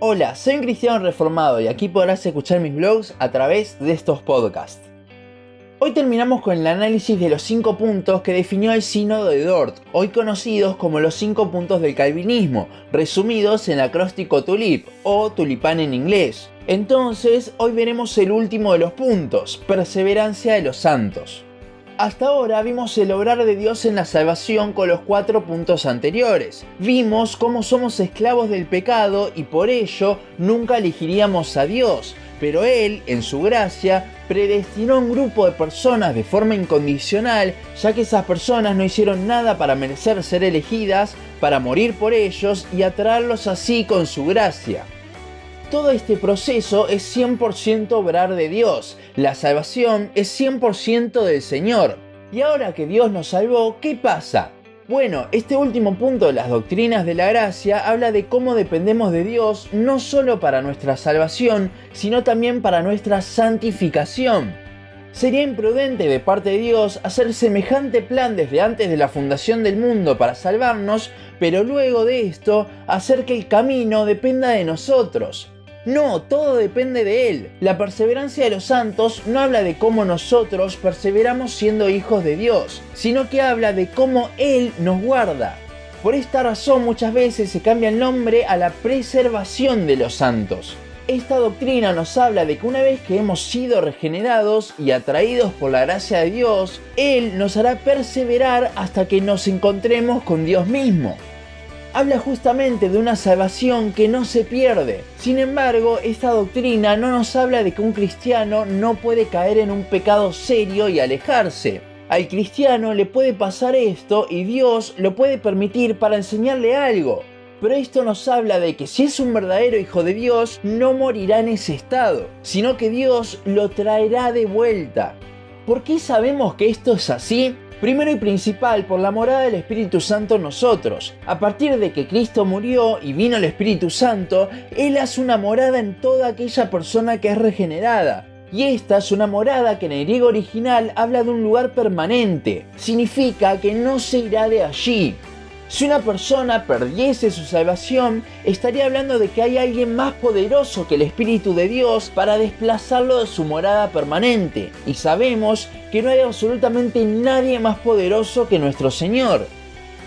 Hola, soy un cristiano reformado y aquí podrás escuchar mis blogs a través de estos podcasts. Hoy terminamos con el análisis de los 5 puntos que definió el Sínodo de Dort, hoy conocidos como los 5 puntos del calvinismo, resumidos en acróstico TULIP o tulipán en inglés. Entonces, hoy veremos el último de los puntos, perseverancia de los santos. Hasta ahora vimos el obrar de Dios en la salvación con los cuatro puntos anteriores. Vimos cómo somos esclavos del pecado y por ello nunca elegiríamos a Dios, pero Él, en su gracia, predestinó a un grupo de personas de forma incondicional, ya que esas personas no hicieron nada para merecer ser elegidas, para morir por ellos y atraerlos así con su gracia. Todo este proceso es 100% obrar de Dios, la salvación es 100% del Señor. Y ahora que Dios nos salvó, ¿qué pasa? Bueno, este último punto de las doctrinas de la gracia habla de cómo dependemos de Dios no solo para nuestra salvación, sino también para nuestra santificación. Sería imprudente de parte de Dios hacer semejante plan desde antes de la fundación del mundo para salvarnos, pero luego de esto hacer que el camino dependa de nosotros. No, todo depende de Él. La perseverancia de los santos no habla de cómo nosotros perseveramos siendo hijos de Dios, sino que habla de cómo Él nos guarda. Por esta razón muchas veces se cambia el nombre a la preservación de los santos. Esta doctrina nos habla de que una vez que hemos sido regenerados y atraídos por la gracia de Dios, Él nos hará perseverar hasta que nos encontremos con Dios mismo habla justamente de una salvación que no se pierde. Sin embargo, esta doctrina no nos habla de que un cristiano no puede caer en un pecado serio y alejarse. Al cristiano le puede pasar esto y Dios lo puede permitir para enseñarle algo. Pero esto nos habla de que si es un verdadero hijo de Dios, no morirá en ese estado, sino que Dios lo traerá de vuelta. ¿Por qué sabemos que esto es así? Primero y principal, por la morada del Espíritu Santo en nosotros. A partir de que Cristo murió y vino el Espíritu Santo, Él hace una morada en toda aquella persona que es regenerada. Y esta es una morada que en el griego original habla de un lugar permanente. Significa que no se irá de allí. Si una persona perdiese su salvación, estaría hablando de que hay alguien más poderoso que el Espíritu de Dios para desplazarlo de su morada permanente. Y sabemos que no hay absolutamente nadie más poderoso que nuestro Señor.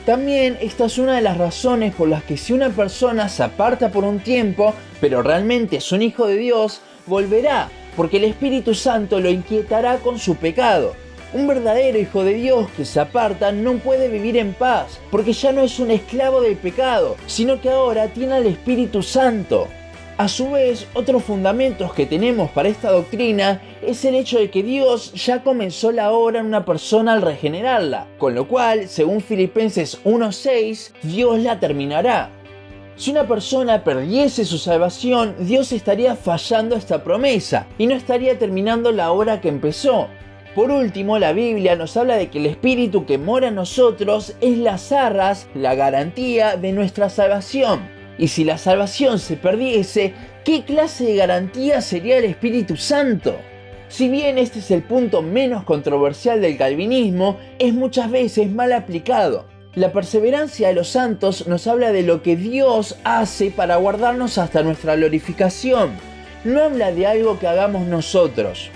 También esta es una de las razones por las que si una persona se aparta por un tiempo, pero realmente es un hijo de Dios, volverá, porque el Espíritu Santo lo inquietará con su pecado. Un verdadero hijo de Dios que se aparta no puede vivir en paz, porque ya no es un esclavo del pecado, sino que ahora tiene al Espíritu Santo. A su vez, otros fundamentos que tenemos para esta doctrina es el hecho de que Dios ya comenzó la obra en una persona al regenerarla, con lo cual, según Filipenses 1.6, Dios la terminará. Si una persona perdiese su salvación, Dios estaría fallando esta promesa y no estaría terminando la obra que empezó. Por último, la Biblia nos habla de que el Espíritu que mora en nosotros es las arras, la garantía de nuestra salvación. Y si la salvación se perdiese, ¿qué clase de garantía sería el Espíritu Santo? Si bien este es el punto menos controversial del calvinismo, es muchas veces mal aplicado. La perseverancia de los santos nos habla de lo que Dios hace para guardarnos hasta nuestra glorificación. No habla de algo que hagamos nosotros.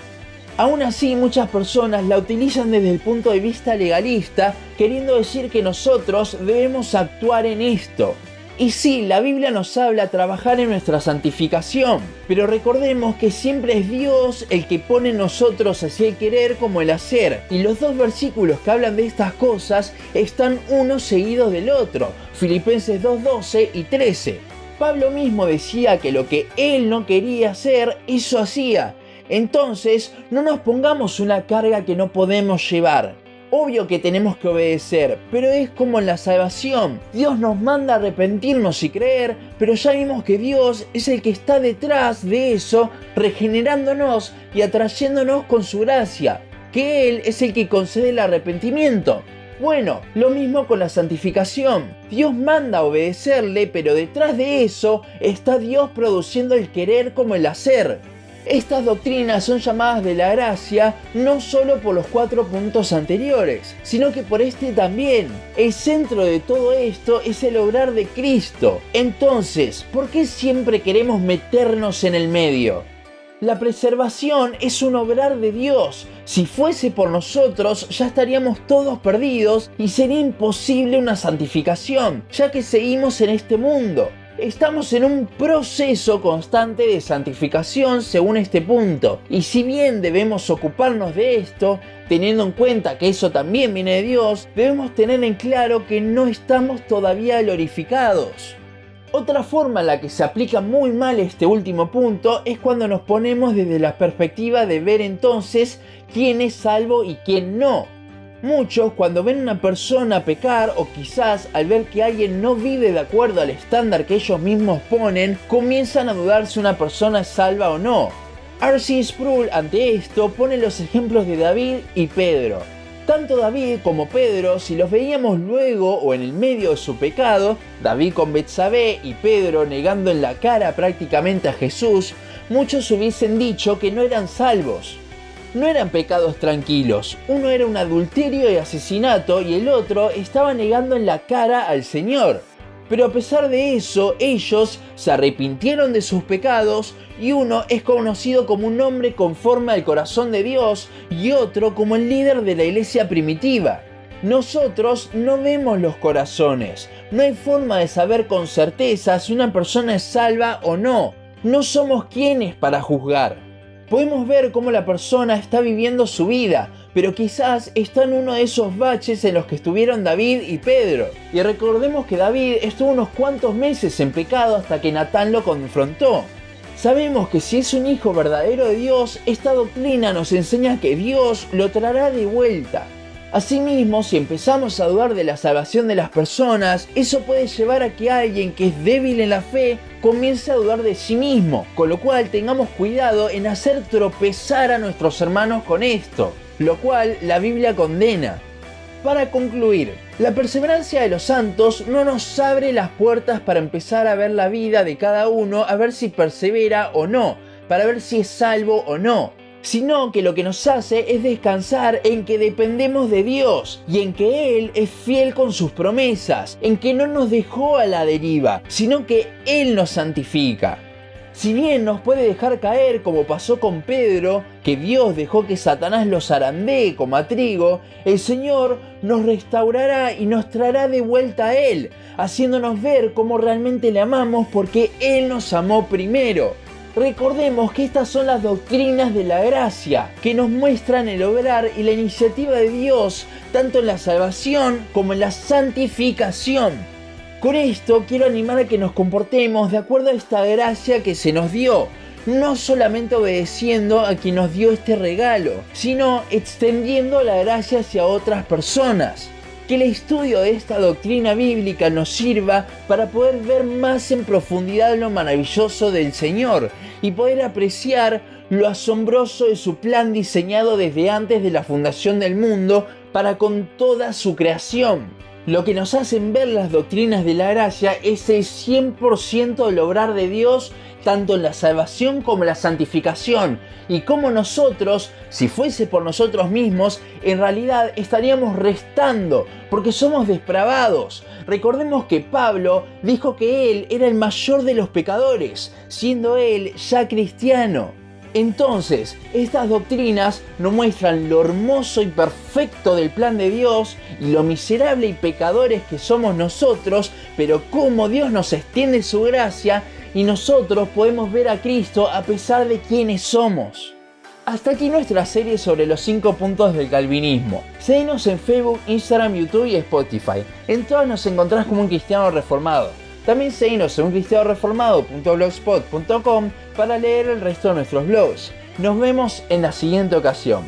Aún así, muchas personas la utilizan desde el punto de vista legalista, queriendo decir que nosotros debemos actuar en esto. Y sí, la Biblia nos habla trabajar en nuestra santificación, pero recordemos que siempre es Dios el que pone en nosotros así el querer como el hacer. Y los dos versículos que hablan de estas cosas están uno seguido del otro, Filipenses 2, y 13. Pablo mismo decía que lo que él no quería hacer, eso hacía, entonces, no nos pongamos una carga que no podemos llevar. Obvio que tenemos que obedecer, pero es como en la salvación. Dios nos manda a arrepentirnos y creer, pero ya vimos que Dios es el que está detrás de eso, regenerándonos y atrayéndonos con su gracia. Que Él es el que concede el arrepentimiento. Bueno, lo mismo con la santificación. Dios manda a obedecerle, pero detrás de eso está Dios produciendo el querer como el hacer. Estas doctrinas son llamadas de la gracia no solo por los cuatro puntos anteriores, sino que por este también. El centro de todo esto es el obrar de Cristo. Entonces, ¿por qué siempre queremos meternos en el medio? La preservación es un obrar de Dios. Si fuese por nosotros, ya estaríamos todos perdidos y sería imposible una santificación, ya que seguimos en este mundo. Estamos en un proceso constante de santificación según este punto, y si bien debemos ocuparnos de esto, teniendo en cuenta que eso también viene de Dios, debemos tener en claro que no estamos todavía glorificados. Otra forma en la que se aplica muy mal este último punto es cuando nos ponemos desde la perspectiva de ver entonces quién es salvo y quién no. Muchos cuando ven una persona pecar o quizás al ver que alguien no vive de acuerdo al estándar que ellos mismos ponen, comienzan a dudar si una persona es salva o no. R.C. Sproul ante esto pone los ejemplos de David y Pedro. Tanto David como Pedro, si los veíamos luego o en el medio de su pecado, David con Betsabé y Pedro negando en la cara prácticamente a Jesús, muchos hubiesen dicho que no eran salvos. No eran pecados tranquilos, uno era un adulterio y asesinato y el otro estaba negando en la cara al Señor. Pero a pesar de eso, ellos se arrepintieron de sus pecados y uno es conocido como un hombre conforme al corazón de Dios y otro como el líder de la iglesia primitiva. Nosotros no vemos los corazones, no hay forma de saber con certeza si una persona es salva o no. No somos quienes para juzgar. Podemos ver cómo la persona está viviendo su vida, pero quizás está en uno de esos baches en los que estuvieron David y Pedro. Y recordemos que David estuvo unos cuantos meses en pecado hasta que Natán lo confrontó. Sabemos que si es un hijo verdadero de Dios, esta doctrina nos enseña que Dios lo traerá de vuelta. Asimismo, si empezamos a dudar de la salvación de las personas, eso puede llevar a que alguien que es débil en la fe comience a dudar de sí mismo, con lo cual tengamos cuidado en hacer tropezar a nuestros hermanos con esto, lo cual la Biblia condena. Para concluir, la perseverancia de los santos no nos abre las puertas para empezar a ver la vida de cada uno, a ver si persevera o no, para ver si es salvo o no, sino que lo que nos hace es descansar en que dependemos de Dios y en que Él es fiel con sus promesas, en que no nos dejó a la deriva, sino que Él nos santifica. Si bien nos puede dejar caer como pasó con Pedro, que Dios dejó que Satanás los zarandee como a trigo, el Señor nos restaurará y nos traerá de vuelta a Él, haciéndonos ver cómo realmente le amamos porque Él nos amó primero. Recordemos que estas son las doctrinas de la gracia, que nos muestran el obrar y la iniciativa de Dios, tanto en la salvación como en la santificación. Con esto quiero animar a que nos comportemos de acuerdo a esta gracia que se nos dio, no solamente obedeciendo a quien nos dio este regalo, sino extendiendo la gracia hacia otras personas. Que el estudio de esta doctrina bíblica nos sirva para poder ver más en profundidad lo maravilloso del Señor y poder apreciar lo asombroso de su plan diseñado desde antes de la fundación del mundo para con toda su creación. Lo que nos hacen ver las doctrinas de la gracia es el 100% del obrar de Dios, tanto en la salvación como en la santificación, y como nosotros, si fuese por nosotros mismos, en realidad estaríamos restando, porque somos depravados. Recordemos que Pablo dijo que él era el mayor de los pecadores, siendo él ya cristiano. Entonces, estas doctrinas nos muestran lo hermoso y perfecto del plan de Dios y lo miserable y pecadores que somos nosotros, pero cómo Dios nos extiende su gracia y nosotros podemos ver a Cristo a pesar de quienes somos. Hasta aquí nuestra serie sobre los 5 puntos del calvinismo. Seguinos en Facebook, Instagram, YouTube y Spotify. En todas nos encontrás como un cristiano reformado. También seguinos en uncristianoreformado.blogspot.com para leer el resto de nuestros blogs. Nos vemos en la siguiente ocasión.